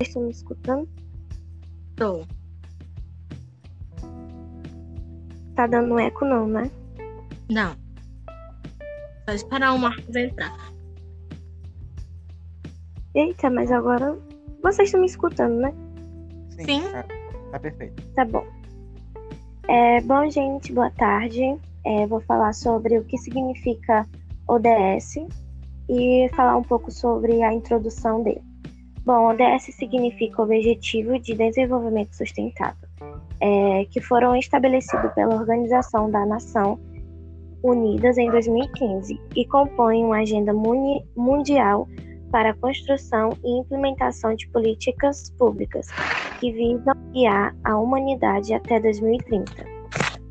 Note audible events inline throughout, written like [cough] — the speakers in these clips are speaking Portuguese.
Estão me escutando? Tô. Tá dando eco não, né? Não. Só esperar o Marcos entrar. Eita, mas agora vocês estão me escutando, né? Sim. Tá, tá perfeito. Tá bom. É, bom, gente, boa tarde. É, vou falar sobre o que significa ODS e falar um pouco sobre a introdução dele. Bom, ODS significa Objetivo de Desenvolvimento Sustentável, é, que foram estabelecidos pela Organização da Nação Unidas em 2015 e compõem uma agenda mundial para a construção e implementação de políticas públicas que visam guiar a humanidade até 2030.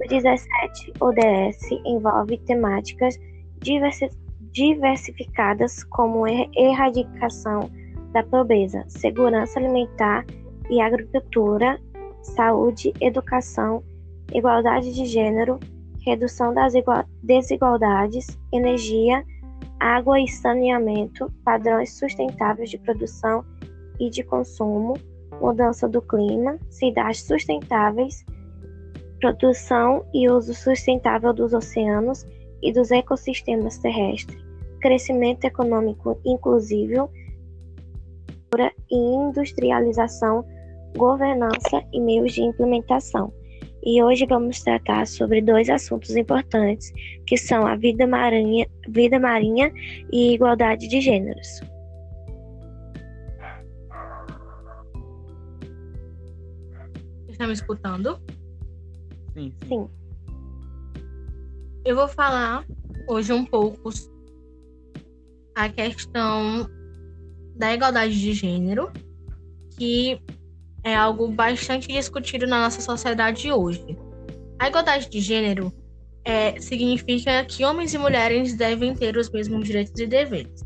O 17 ODS envolve temáticas diversi- diversificadas como er- erradicação da pobreza, segurança alimentar e agricultura, saúde, educação, igualdade de gênero, redução das igua- desigualdades, energia, água e saneamento, padrões sustentáveis de produção e de consumo, mudança do clima, cidades sustentáveis, produção e uso sustentável dos oceanos e dos ecossistemas terrestres, crescimento econômico inclusivo e industrialização, governança e meios de implementação. E hoje vamos tratar sobre dois assuntos importantes, que são a vida marinha, vida marinha e igualdade de gêneros. Está me escutando? Sim, sim. Sim. Eu vou falar hoje um pouco a questão da igualdade de gênero, que é algo bastante discutido na nossa sociedade hoje. A igualdade de gênero é, significa que homens e mulheres devem ter os mesmos direitos e deveres.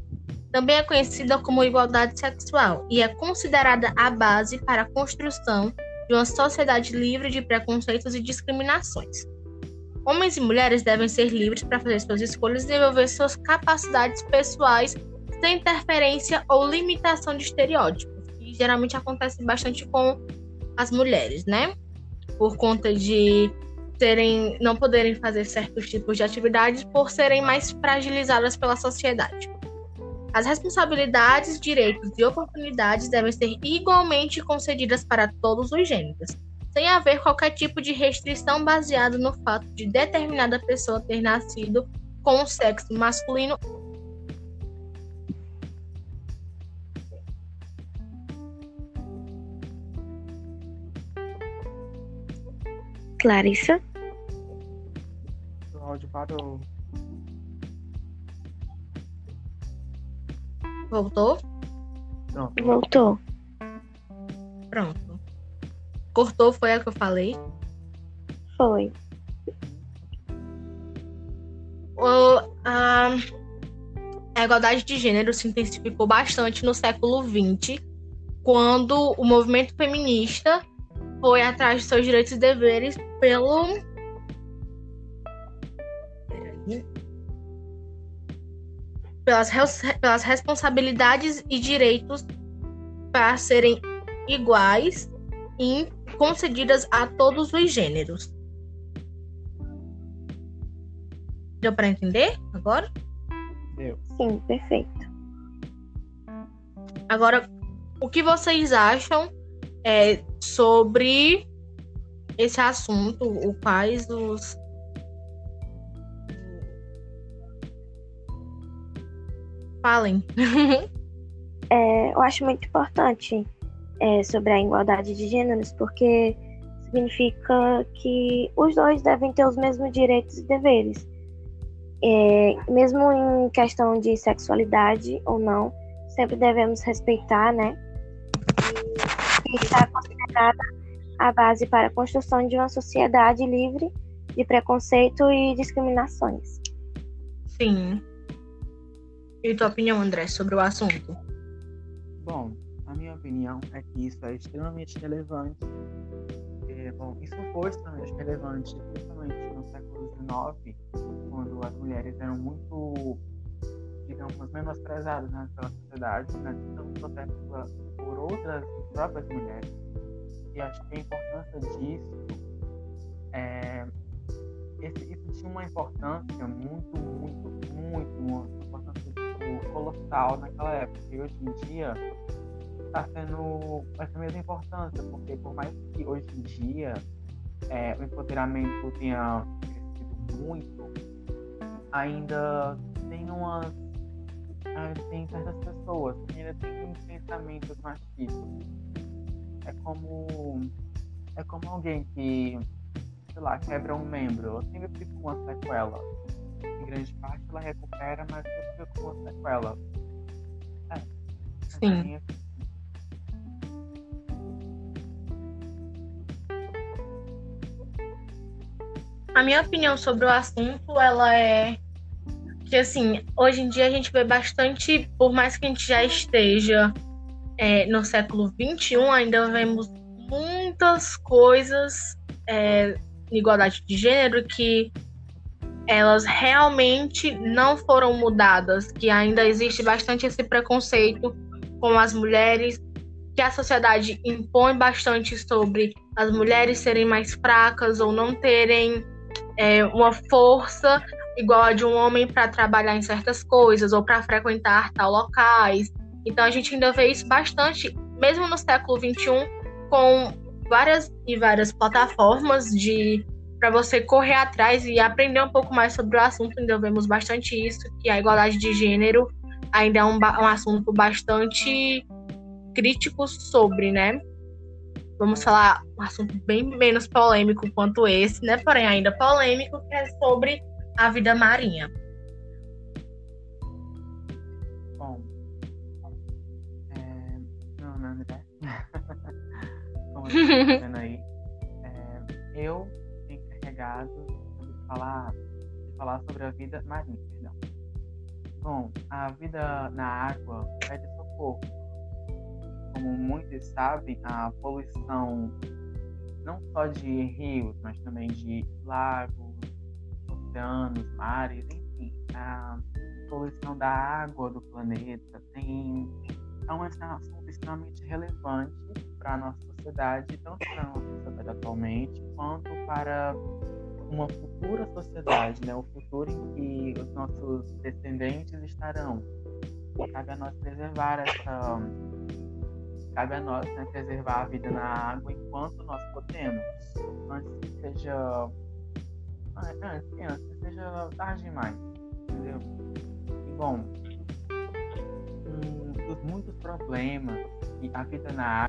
Também é conhecida como igualdade sexual e é considerada a base para a construção de uma sociedade livre de preconceitos e discriminações. Homens e mulheres devem ser livres para fazer suas escolhas e desenvolver suas capacidades pessoais interferência ou limitação de estereótipos, que geralmente acontece bastante com as mulheres, né? Por conta de serem, não poderem fazer certos tipos de atividades por serem mais fragilizadas pela sociedade. As responsabilidades, direitos e oportunidades devem ser igualmente concedidas para todos os gêneros, sem haver qualquer tipo de restrição baseada no fato de determinada pessoa ter nascido com o sexo masculino Clarissa? O áudio parou. Voltou? Pronto. Voltou. Pronto. Cortou, foi a que eu falei. Foi. O- a, a igualdade de gênero se intensificou bastante no século XX, quando o movimento feminista foi atrás de seus direitos e deveres pelo. Peraí. Pelas, pelas responsabilidades e direitos para serem iguais e concedidas a todos os gêneros. Deu para entender agora? Deu. Sim, perfeito. Agora, o que vocês acham é, sobre esse assunto? O quais os. Falem. É, eu acho muito importante é, sobre a igualdade de gêneros, porque significa que os dois devem ter os mesmos direitos e deveres. É, mesmo em questão de sexualidade ou não, sempre devemos respeitar, né? Está considerada a base para a construção de uma sociedade livre de preconceito e discriminações. Sim. E tua opinião, André, sobre o assunto? Bom, a minha opinião é que isso é extremamente relevante. É, bom, isso foi extremamente relevante, principalmente no século XIX, quando as mulheres eram muito, digamos, menosprezadas né, pela sociedade, né, tanto até pela, por outras próprias mulheres. E acho que a importância disso é, esse, isso tinha uma importância muito, muito, muito, uma importância tipo, colossal naquela época. E hoje em dia está sendo essa mesma importância, porque por mais que hoje em dia é, o empoderamento tenha crescido muito, ainda tem umas. Tem certas pessoas que ainda têm pensamentos machistas. É como. É como alguém que sei lá, quebra um membro, ela sempre fica com uma sequela. Em grande parte ela recupera, mas sempre fica com uma sequela. É. Sim. A minha opinião sobre o assunto, ela é que assim, hoje em dia a gente vê bastante, por mais que a gente já esteja é, no século XXI, ainda vemos muitas coisas é, igualdade de gênero que elas realmente não foram mudadas, que ainda existe bastante esse preconceito com as mulheres, que a sociedade impõe bastante sobre as mulheres serem mais fracas ou não terem é, uma força igual a de um homem para trabalhar em certas coisas ou para frequentar tal locais. Então a gente ainda vê isso bastante, mesmo no século XXI, com várias e várias plataformas de para você correr atrás e aprender um pouco mais sobre o assunto. Ainda vemos bastante isso, que a igualdade de gênero ainda é um, um assunto bastante crítico sobre, né? Vamos falar um assunto bem menos polêmico quanto esse, né? Porém, ainda polêmico, que é sobre a vida marinha. Bom, é... meu nome é [laughs] Como eu tá aí, é... eu encarregado de falar, de falar sobre a vida marinha, perdão. Bom, a vida na água pede socorro. Como muitos sabem, a poluição não só de rios, mas também de lagos, oceanos, mares, enfim, a poluição da água do planeta tem é um assunto extremamente relevante para a nossa sociedade, tanto para a nossa sociedade atualmente, quanto para uma futura sociedade, né? o futuro em que os nossos descendentes estarão. Cabe a nós preservar essa. Cabe a nós né, preservar a vida na água enquanto nós podemos, antes que seja. Antes, seja tarde demais, entendeu? E bom, um dos muitos problemas que a vida na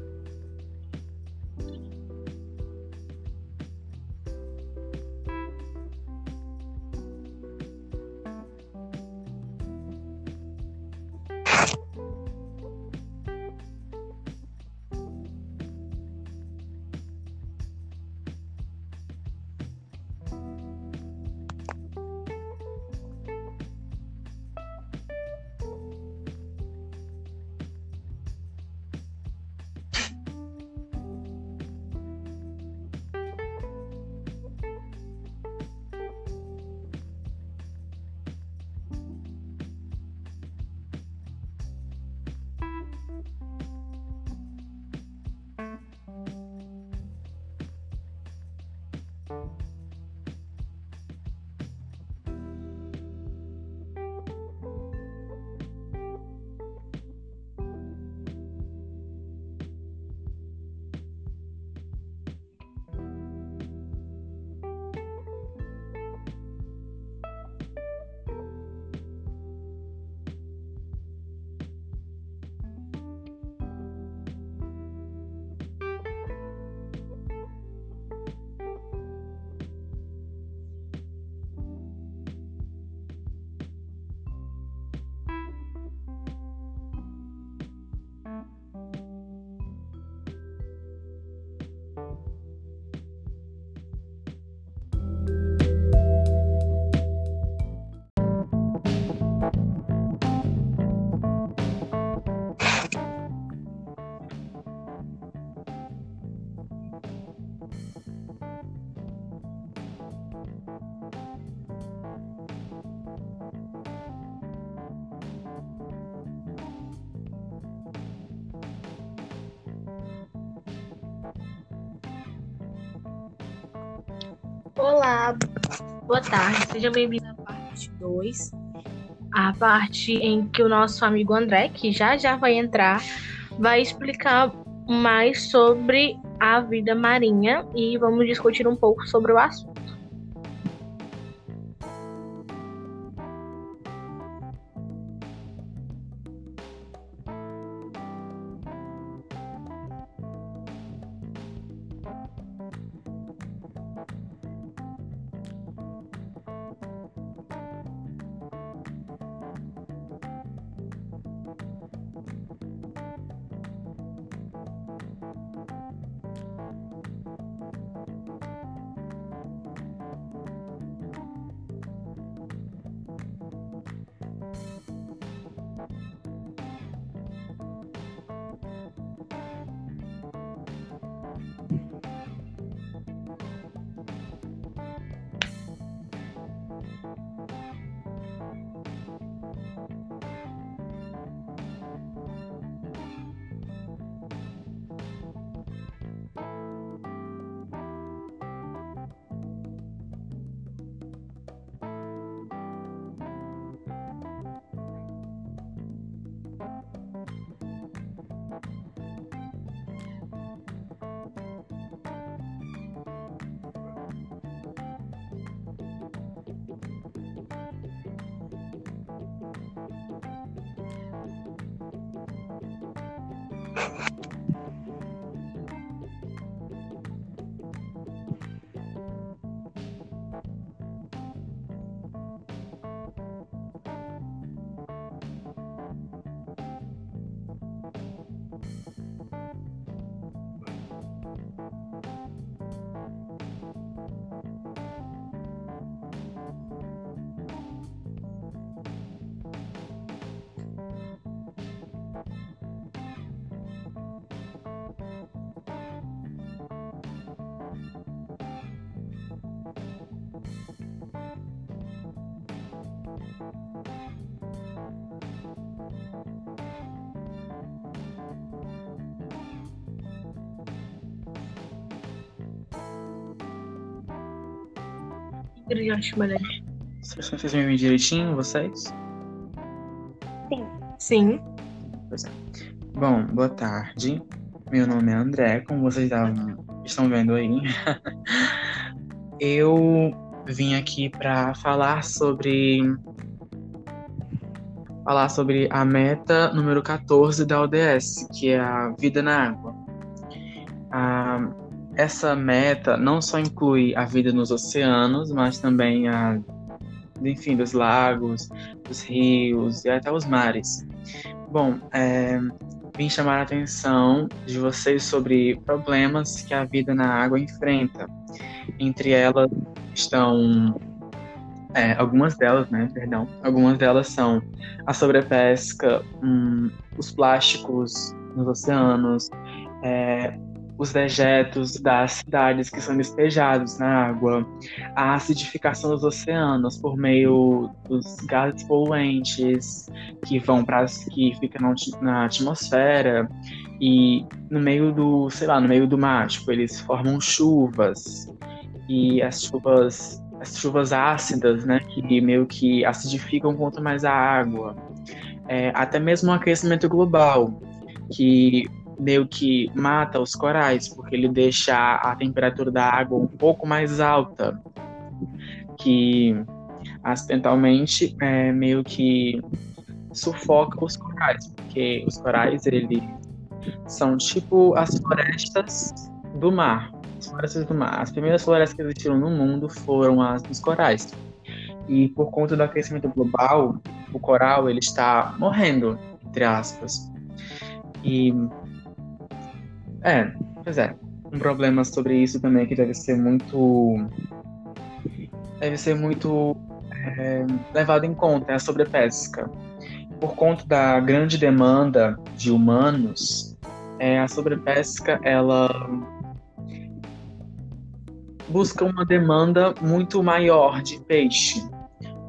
Olá, boa tarde, seja bem-vindo à parte 2, a parte em que o nosso amigo André, que já já vai entrar, vai explicar mais sobre a vida marinha e vamos discutir um pouco sobre o assunto. Vocês me ouvem direitinho, vocês? Sim. Sim. Pois é. Bom, boa tarde. Meu nome é André, como vocês estão vendo aí. [laughs] Eu vim aqui para falar sobre falar sobre a meta número 14 da ODS, que é a vida na água. Essa meta não só inclui a vida nos oceanos, mas também a, enfim, dos lagos, dos rios e até os mares. Bom, é, vim chamar a atenção de vocês sobre problemas que a vida na água enfrenta. Entre elas estão é, algumas delas, né, perdão, algumas delas são a sobrepesca, hum, os plásticos nos oceanos, é, os dejetos das cidades que são despejados na água, a acidificação dos oceanos por meio dos gases poluentes que vão para que ficam na atmosfera e no meio do, sei lá, no meio do mar, tipo, eles formam chuvas e as chuvas as chuvas ácidas, né, que meio que acidificam quanto mais a água. É, até mesmo o aquecimento global, que meio que mata os corais, porque ele deixa a temperatura da água um pouco mais alta, que acidentalmente é, meio que sufoca os corais, porque os corais eles são tipo as florestas do mar. As florestas do mar. As primeiras florestas que existiram no mundo foram as dos corais. E por conta do aquecimento global, o coral ele está morrendo, entre aspas. E é, pois é. Um problema sobre isso também que deve ser muito. Deve ser muito é, levado em conta é a sobrepesca. Por conta da grande demanda de humanos, é, a sobrepesca ela busca uma demanda muito maior de peixe.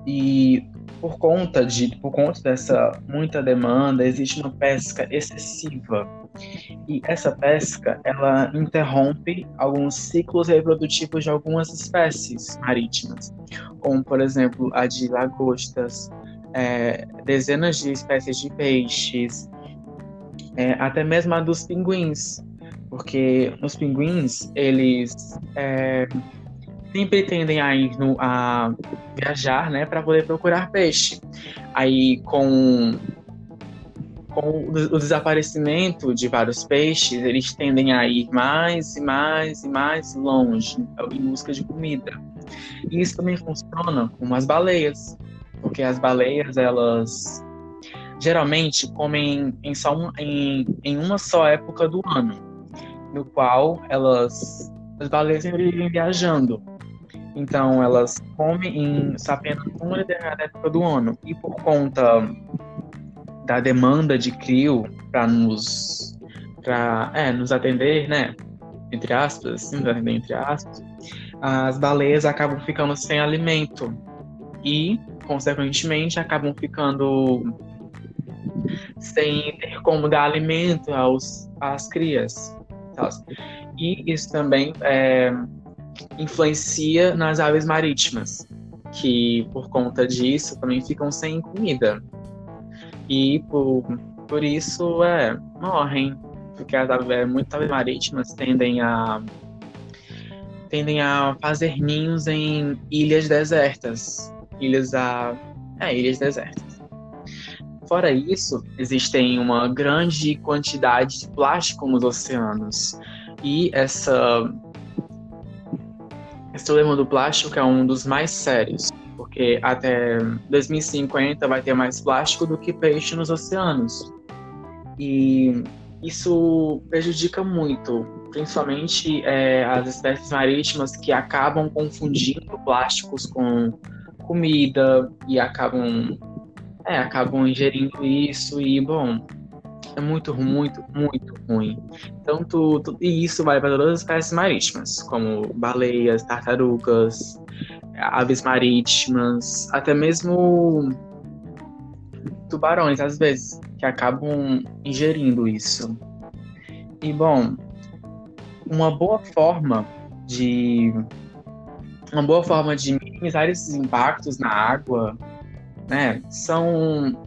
E por conta de por conta dessa muita demanda existe uma pesca excessiva e essa pesca ela interrompe alguns ciclos reprodutivos de algumas espécies marítimas como por exemplo a de lagostas é, dezenas de espécies de peixes é, até mesmo a dos pinguins porque os pinguins eles é, sempre tendem a ir no, a viajar, né, para poder procurar peixe. Aí com com o desaparecimento de vários peixes, eles tendem a ir mais e mais e mais longe em busca de comida. E isso também funciona com as baleias, porque as baleias elas geralmente comem em, só um, em, em uma só época do ano, no qual elas as baleias vivem viajando. Então, elas comem em apenas uma determinada época do ano. E por conta da demanda de crio para nos, pra, é, nos atender, né? Entre aspas, assim, entre aspas, as baleias acabam ficando sem alimento. E, consequentemente, acabam ficando sem ter como dar alimento aos, às crias. E isso também é, influencia nas aves marítimas, que por conta disso também ficam sem comida. E por, por isso é, morrem, porque as é, muitas aves marítimas tendem a tendem a fazer ninhos em ilhas desertas, ilhas a é, ilhas desertas. Fora isso, existem uma grande quantidade de plástico nos oceanos. E essa esse problema do plástico é um dos mais sérios, até 2050 vai ter mais plástico do que peixe nos oceanos. E isso prejudica muito, principalmente é, as espécies marítimas que acabam confundindo plásticos com comida e acabam, é, acabam ingerindo isso e, bom, é muito, muito, muito ruim. Tanto, e isso vai para todas as espécies marítimas, como baleias, tartarugas, aves marítimas, até mesmo tubarões, às vezes, que acabam ingerindo isso. E, bom, uma boa forma de uma boa forma de minimizar esses impactos na água, né, são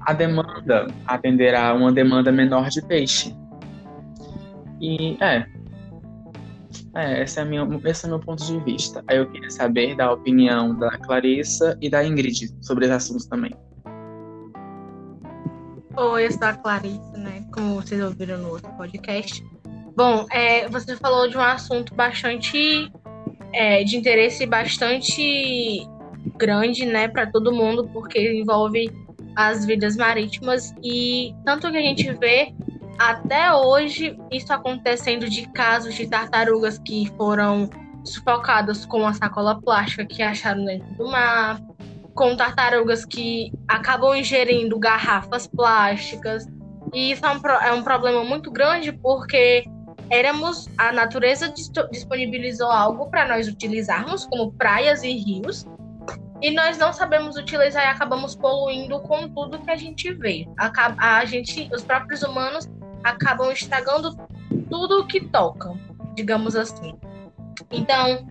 a demanda atenderá uma demanda menor de peixe. E é, é esse, é minha, esse é meu ponto de vista. Aí eu queria saber da opinião da Clarissa e da Ingrid sobre esse assunto também. Oi, eu sou a Clarissa, né? Como vocês ouviram no outro podcast. Bom, é, você falou de um assunto bastante é, de interesse bastante grande, né, para todo mundo, porque envolve as vidas marítimas e tanto que a gente vê até hoje isso acontecendo de casos de tartarugas que foram sufocadas com a sacola plástica que acharam dentro do mar, com tartarugas que acabam ingerindo garrafas plásticas. E isso é um, é um problema muito grande porque éramos a natureza disponibilizou algo para nós utilizarmos como praias e rios e nós não sabemos utilizar e acabamos poluindo com tudo que a gente vê. A, a gente, os próprios humanos acabam estragando tudo que tocam, digamos assim. Então,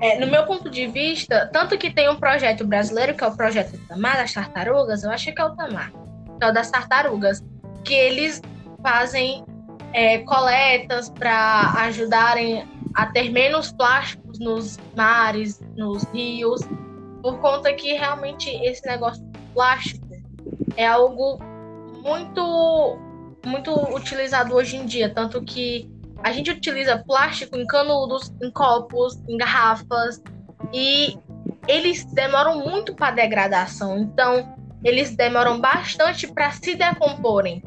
é, no meu ponto de vista, tanto que tem um projeto brasileiro, que é o projeto Tamar das Tartarugas, eu acho que é o Tamar, que é o das tartarugas, que eles fazem é, coletas para ajudarem a ter menos plásticos nos mares, nos rios, por conta que realmente esse negócio plástico é algo muito muito utilizado hoje em dia, tanto que a gente utiliza plástico em canudos, em copos, em garrafas e eles demoram muito para degradação, então eles demoram bastante para se decomporem.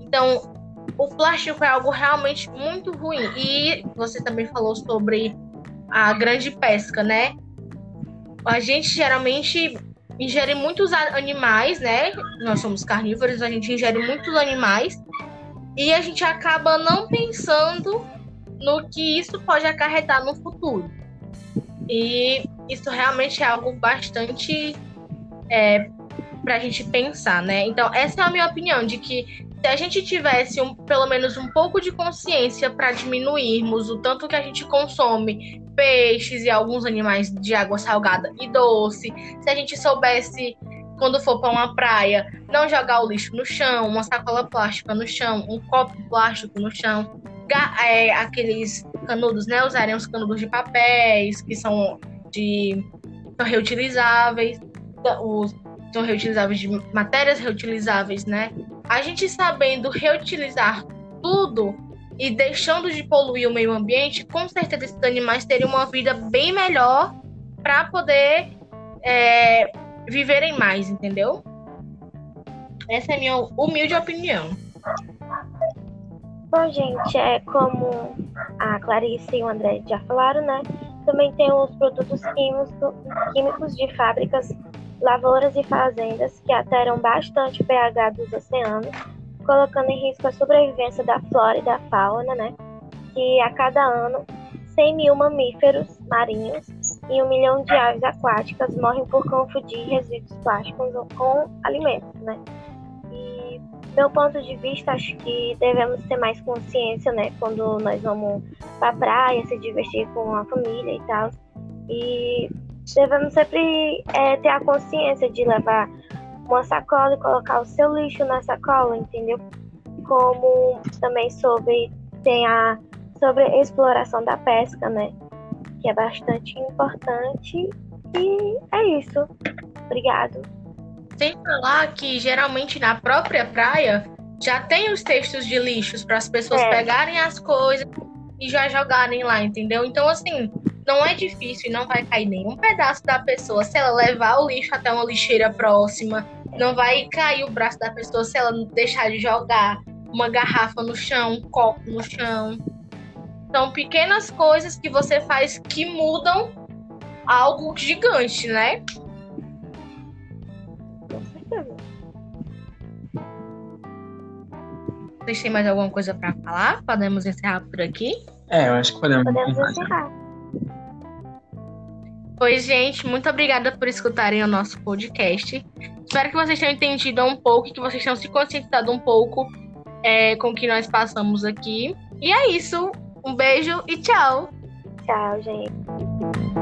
Então, o plástico é algo realmente muito ruim. E você também falou sobre a grande pesca, né? a gente geralmente ingere muitos animais, né? Nós somos carnívoros, a gente ingere muitos animais e a gente acaba não pensando no que isso pode acarretar no futuro. E isso realmente é algo bastante é, para a gente pensar, né? Então, essa é a minha opinião, de que se a gente tivesse um, pelo menos um pouco de consciência para diminuirmos o tanto que a gente consome peixes e alguns animais de água salgada e doce, se a gente soubesse quando for para uma praia, não jogar o lixo no chão, uma sacola plástica no chão, um copo plástico no chão, é, aqueles canudos, né? Usarem os canudos de papéis que são de são reutilizáveis, os são reutilizáveis de matérias reutilizáveis, né? A gente sabendo reutilizar tudo e deixando de poluir o meio ambiente, com certeza esses animais teriam uma vida bem melhor para poder é, viverem mais, entendeu? Essa é a minha humilde opinião. Bom, gente, é como a Clarice e o André já falaram, né? Também tem os produtos químicos, químicos de fábricas lavouras e fazendas que alteram bastante o pH dos oceanos, colocando em risco a sobrevivência da flora e da fauna, né? Que a cada ano 100 mil mamíferos marinhos e um milhão de aves aquáticas morrem por confundir resíduos plásticos com alimentos, né? E meu ponto de vista, acho que devemos ter mais consciência, né? Quando nós vamos para a praia, se divertir com a família e tal. E devemos sempre é, ter a consciência de levar uma sacola e colocar o seu lixo na sacola, entendeu? Como também sobre tem a sobre a exploração da pesca, né? Que é bastante importante. E é isso. Obrigado. Sem falar que geralmente na própria praia já tem os textos de lixos para as pessoas é. pegarem as coisas e já jogarem lá, entendeu? Então, assim, não é difícil e não vai cair nenhum pedaço da pessoa se ela levar o lixo até uma lixeira próxima. Não vai cair o braço da pessoa se ela deixar de jogar uma garrafa no chão, um copo no chão. São pequenas coisas que você faz que mudam algo gigante, né? Com certeza. Vocês têm mais alguma coisa para falar? Podemos encerrar por aqui? É, eu acho que podemos, podemos encerrar. Pois, gente, muito obrigada por escutarem o nosso podcast. Espero que vocês tenham entendido um pouco que vocês tenham se conscientizado um pouco é, com o que nós passamos aqui. E é isso. Um beijo e tchau. Tchau, gente.